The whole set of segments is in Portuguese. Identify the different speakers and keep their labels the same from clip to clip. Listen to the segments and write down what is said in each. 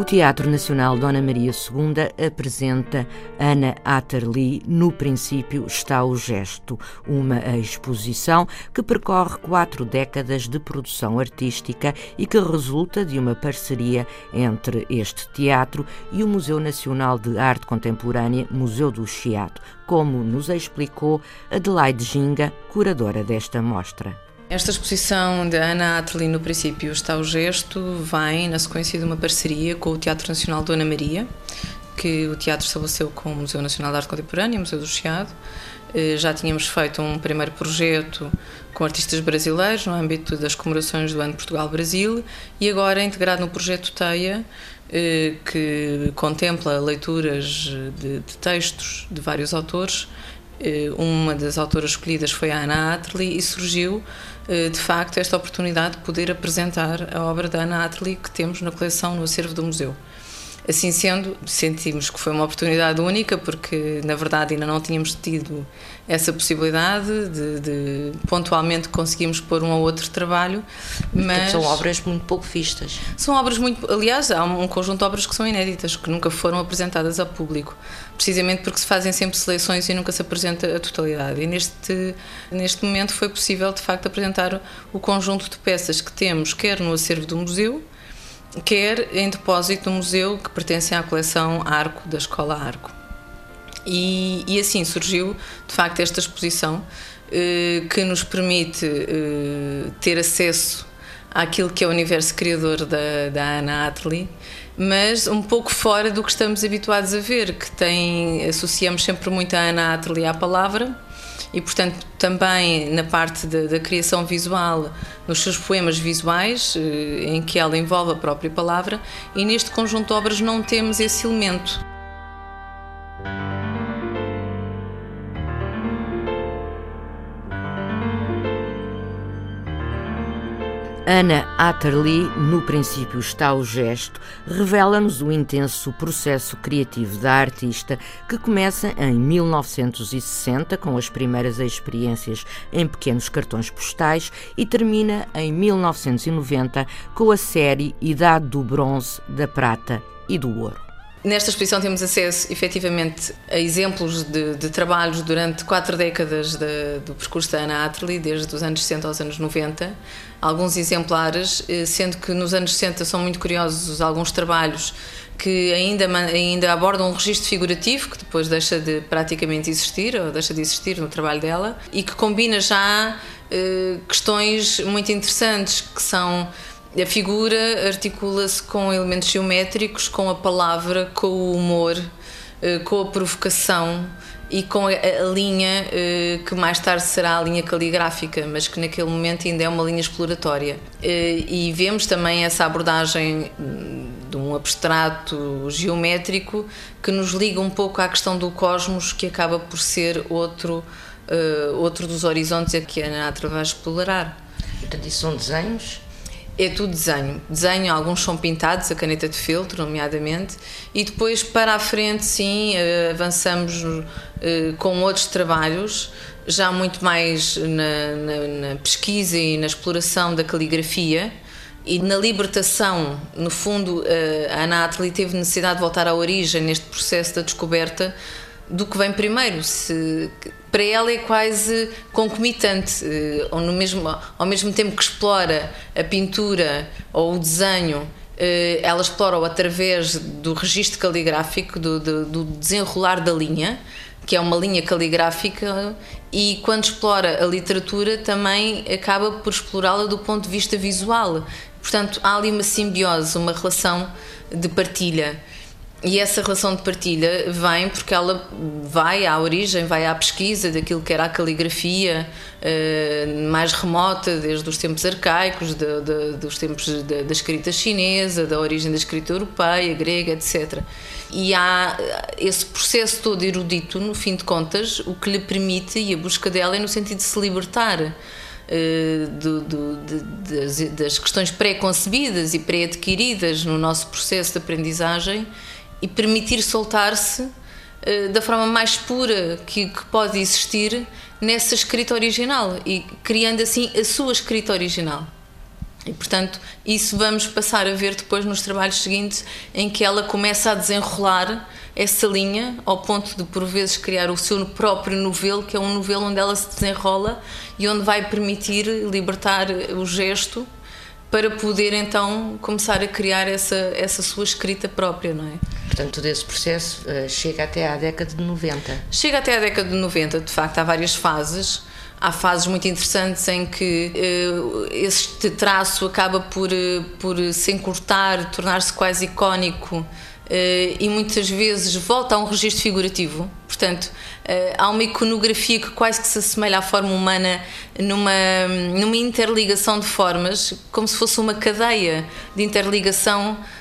Speaker 1: O Teatro Nacional Dona Maria II apresenta Ana Atterley No Princípio está o Gesto, uma exposição que percorre quatro décadas de produção artística e que resulta de uma parceria entre este teatro e o Museu Nacional de Arte Contemporânea, Museu do Chiado, como nos explicou Adelaide Ginga, curadora desta mostra.
Speaker 2: Esta exposição de Ana Atli, no princípio, está o gesto, vem na sequência de uma parceria com o Teatro Nacional Dona Maria, que o teatro estabeleceu com o Museu Nacional de Arte Contemporânea, Museu do Chiado. Eh, já tínhamos feito um primeiro projeto com artistas brasileiros no âmbito das comemorações do Ano Portugal-Brasil e agora integrado no projeto TEIA, eh, que contempla leituras de, de textos de vários autores. Eh, uma das autoras escolhidas foi a Ana Atli e surgiu eh, de facto, esta oportunidade de poder apresentar a obra da Ana Atli que temos na coleção no acervo do museu. Assim sendo, sentimos que foi uma oportunidade única, porque na verdade ainda não tínhamos tido essa possibilidade de, de pontualmente conseguimos pôr um ou outro trabalho.
Speaker 1: Mas são obras muito pouco vistas.
Speaker 2: São obras muito. Aliás, há um conjunto de obras que são inéditas, que nunca foram apresentadas ao público, precisamente porque se fazem sempre seleções e nunca se apresenta a totalidade. E neste, neste momento foi possível, de facto, apresentar o conjunto de peças que temos, quer no acervo do museu quer em depósito no museu que pertence à coleção Arco, da Escola Arco. E, e assim surgiu, de facto, esta exposição eh, que nos permite eh, ter acesso àquilo que é o universo criador da, da Ana Atli, mas um pouco fora do que estamos habituados a ver, que tem, associamos sempre muito a Ana Atli à palavra, e, portanto, também na parte da, criação visual, nos seus poemas visuais, eh, em que ela envolve a própria palavra, e neste conjunto de obras não temos esse elemento.
Speaker 1: Ana Atterley, no princípio está o gesto, revela-nos o intenso processo criativo da artista que começa em 1960 com as primeiras experiências em pequenos cartões postais e termina em 1990 com a série Idade do Bronze, da Prata e do Ouro.
Speaker 2: Nesta exposição temos acesso, efetivamente, a exemplos de, de trabalhos durante quatro décadas de, do percurso da Ana Atterley, desde os anos 60 aos anos 90. Alguns exemplares, eh, sendo que nos anos 60 são muito curiosos alguns trabalhos que ainda, ainda abordam um registro figurativo, que depois deixa de praticamente existir, ou deixa de existir no trabalho dela, e que combina já eh, questões muito interessantes, que são a figura articula-se com elementos geométricos, com a palavra, com o humor, eh, com a provocação e com a, linha eh, que mais tarde será a linha caligráfica, mas que naquele momento ainda é uma linha exploratória. Eh, e vemos também essa abordagem hum, de um abstrato geométrico que nos liga um pouco à questão do cosmos, que acaba por ser outro, outro dos horizontes a que a Natra vai explorar.
Speaker 1: Portanto, isso são desenhos?
Speaker 2: É tudo desenho. Desenho, alguns são pintados, a caneta de filtro, nomeadamente, e depois para a frente, sim, eh, avançamos eh, com outros trabalhos, já muito mais na, na, na pesquisa e na exploração da caligrafia e na libertação. No fundo, eh, a Atli teve necessidade de voltar à origem neste processo da descoberta do que vem primeiro. Se, para ela é quase concomitante, eh, ou no mesmo, ao mesmo tempo que explora a pintura ou o desenho, eh, ela explora-o através do registro caligráfico, do, do, do desenrolar da linha, que é uma linha caligráfica, e quando explora a literatura também acaba por explorá-la do ponto de vista visual. Portanto, há ali uma simbiose, uma relação de partilha. E essa relação de partilha vem porque ela vai à origem, vai à pesquisa daquilo que era a caligrafia uh, mais remota, desde os tempos arcaicos, de, de, dos tempos da escrita chinesa, da origem da escrita europeia, grega, etc. E há esse processo todo erudito, no fim de contas, o que lhe permite, e a busca dela é no sentido de se libertar eh, do, do, das, das, questões pré-concebidas e pré-adquiridas no nosso processo de aprendizagem e permitir soltar-se uh, da forma mais pura que, que, pode existir nessa escrita original e criando assim a sua escrita original. E portanto, isso vamos passar a ver depois nos trabalhos seguintes, em que ela começa a desenrolar essa linha ao ponto de por vezes criar o seu próprio novelo, que é um novelo onde ela se desenrola e onde vai permitir libertar o gesto para poder então começar a criar essa, essa sua escrita própria, não é?
Speaker 1: Portanto, todo esse processo uh, chega até à década de 90.
Speaker 2: Chega até à década de 90, de facto, há várias fases. Há fases muito interessantes em que uh, este traço acaba por, uh, por se encurtar, tornar-se quase icónico eh, e muitas vezes volta a um registro figurativo. Portanto, eh, há uma iconografia que quase que se assemelha à forma humana numa, numa interligação de formas, como se fosse uma cadeia de interligação eh,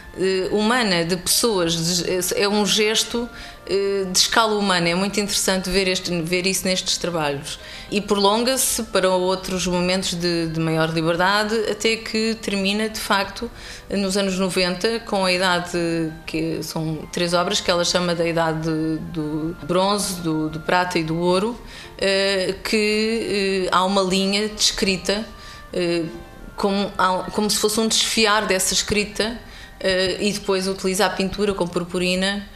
Speaker 2: humana de pessoas. É um gesto eh, de escala humana. É muito interessante ver, este, ver isso nestes trabalhos. E prolonga-se para outros momentos de, de, maior liberdade, até que termina, de facto, nos anos 90, com a idade, que são três obras que ela chama da idade do bronze, do, do prata e do ouro, eh, que eh, há uma linha descrita como, como se fosse um desfiar dessa escrita e depois utiliza a pintura com purpurina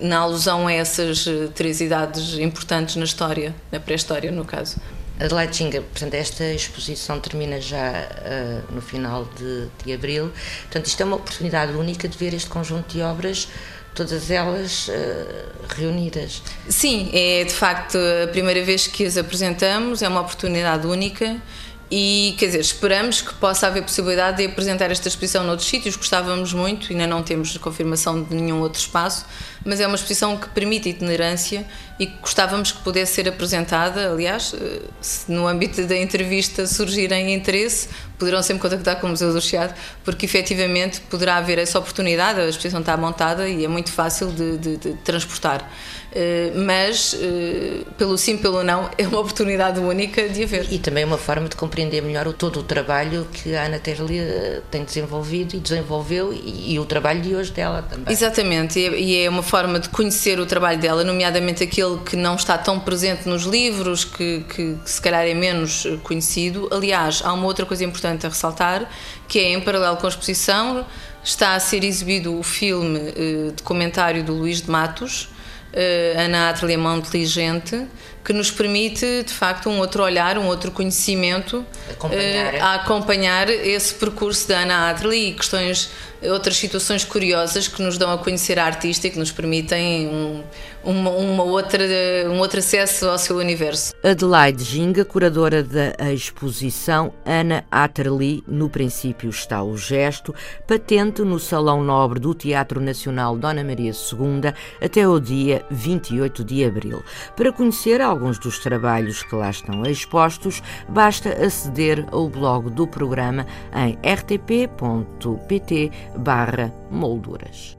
Speaker 2: na alusão a essas eh, três idades importantes na história, na pré-história, no caso.
Speaker 1: Adelaide Ginga, portanto, esta exposição termina já uh, no final de, de abril. Portanto, isto é uma oportunidade única de ver este conjunto de obras todas elas uh, reunidas.
Speaker 2: Sim, é de facto a primeira vez que as apresentamos, é uma oportunidade única e, quer dizer, esperamos que possa haver possibilidade de apresentar esta exposição noutros sítios, gostávamos muito, ainda não temos confirmação de nenhum outro espaço, mas é uma exposição que permite itinerância e gostávamos que pudesse ser apresentada. Aliás, eh, se no âmbito da entrevista surgirem interesse, poderão sempre contactar com o Museu do Chiado, porque efetivamente poderá haver essa oportunidade, a exposição está montada e é muito fácil de, de, de transportar. Eh, mas, eh, pelo sim, pelo não, é uma oportunidade única de haver.
Speaker 1: E também é uma forma de compreender melhor o, todo o trabalho que a Ana Terli eh, tem desenvolvido e desenvolveu e, e, o trabalho de hoje dela também.
Speaker 2: Exatamente, e é uma forma de conhecer o trabalho dela, nomeadamente aquele que não está tão presente nos livros, que, que, que se calhar é menos conhecido. Aliás, há uma outra coisa importante a ressaltar, que é em paralelo com a exposição, está a ser exibido o filme de comentário do Luís de Matos, uh, Ana Ateliê Mão Inteligente, que nos permite, de facto, um outro olhar, um outro conhecimento
Speaker 1: acompanhar. Uh,
Speaker 2: a acompanhar esse percurso da Ana Ateliê e questões outras situações curiosas que nos dão a conhecer a artista e que nos permitem um, uma, uma, outra, um outro acesso ao seu universo.
Speaker 1: Adelaide Ginga, curadora da exposição Ana Atterley, no princípio está o gesto, patente no Salão Nobre do Teatro Nacional Dona Maria II até o dia 28 de abril. Para conhecer alguns dos trabalhos que lá estão expostos, basta aceder ao blog do programa em rtp.pt barra molduras.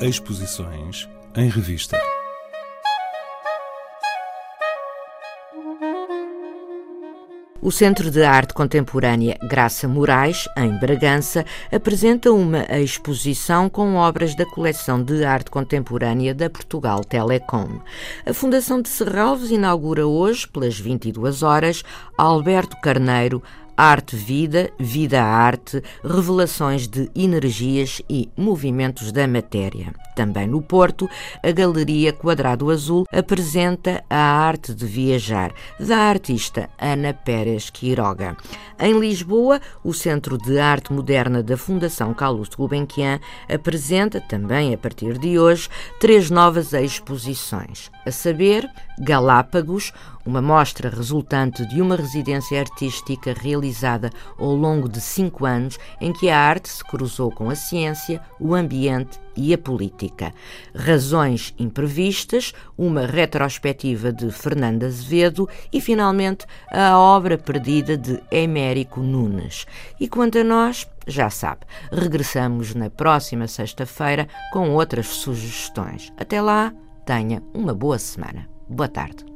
Speaker 3: Exposições em revista.
Speaker 1: O Centro de Arte Contemporânea Graça Moraes, em Bragança, apresenta uma exposição com obras da coleção de arte contemporânea da Portugal Telecom. A Fundação de Serralves inaugura hoje, pelas 22 horas, Alberto Carneiro, Arte-Vida, Vida-Arte, Revelações de Energias e Movimentos da Matéria. Também no Porto, a Galeria Quadrado Azul apresenta a arte de viajar, da artista Ana Pérez Quiroga. Em Lisboa, o Centro de Arte Moderna da Fundação Carlos Gulbenkian apresenta, também a partir de hoje, três novas exposições. A saber, Galápagos, uma mostra resultante de uma residência artística realizada realizada ao longo de cinco anos em que a arte se cruzou com a ciência, o ambiente e a política. Razões imprevistas, uma retrospectiva de Fernando Azevedo e, finalmente, a obra perdida de Emérico Nunes. E quanto a nós, já sabe, regressamos na próxima sexta-feira com outras sugestões. Até lá, tenha uma boa semana. Boa tarde.